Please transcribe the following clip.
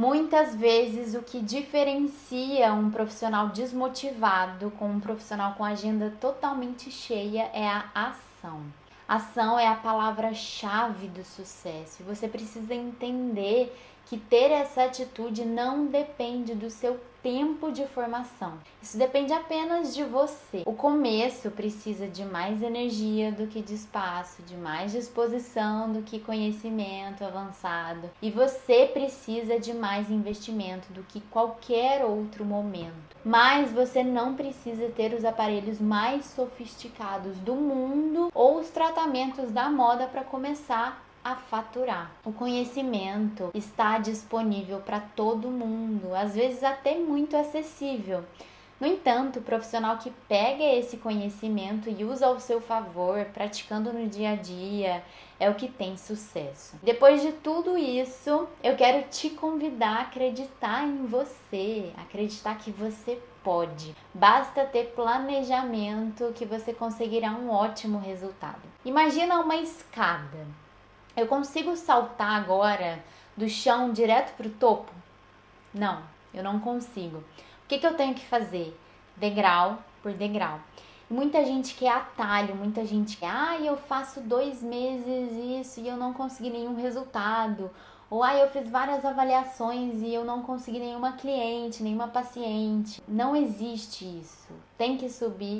Muitas vezes o que diferencia um profissional desmotivado com um profissional com agenda totalmente cheia é a ação. Ação é a palavra-chave do sucesso. Você precisa entender que ter essa atitude não depende do seu tempo de formação. Isso depende apenas de você. O começo precisa de mais energia do que de espaço, de mais disposição do que conhecimento avançado, e você precisa de mais investimento do que qualquer outro momento. Mas você não precisa ter os aparelhos mais sofisticados do mundo ou os tratamentos da moda para começar a faturar. O conhecimento está disponível para todo mundo, às vezes até muito acessível. No entanto, o profissional que pega esse conhecimento e usa ao seu favor, praticando no dia a dia, é o que tem sucesso. Depois de tudo isso, eu quero te convidar a acreditar em você, acreditar que você pode. Basta ter planejamento que você conseguirá um ótimo resultado. Imagina uma escada. Eu consigo saltar agora do chão direto para o topo? Não, eu não consigo. Que, que eu tenho que fazer? Degrau por degrau. Muita gente quer atalho, muita gente quer, ah, eu faço dois meses isso e eu não consegui nenhum resultado. Ou ah, eu fiz várias avaliações e eu não consegui nenhuma cliente, nenhuma paciente. Não existe isso. Tem que subir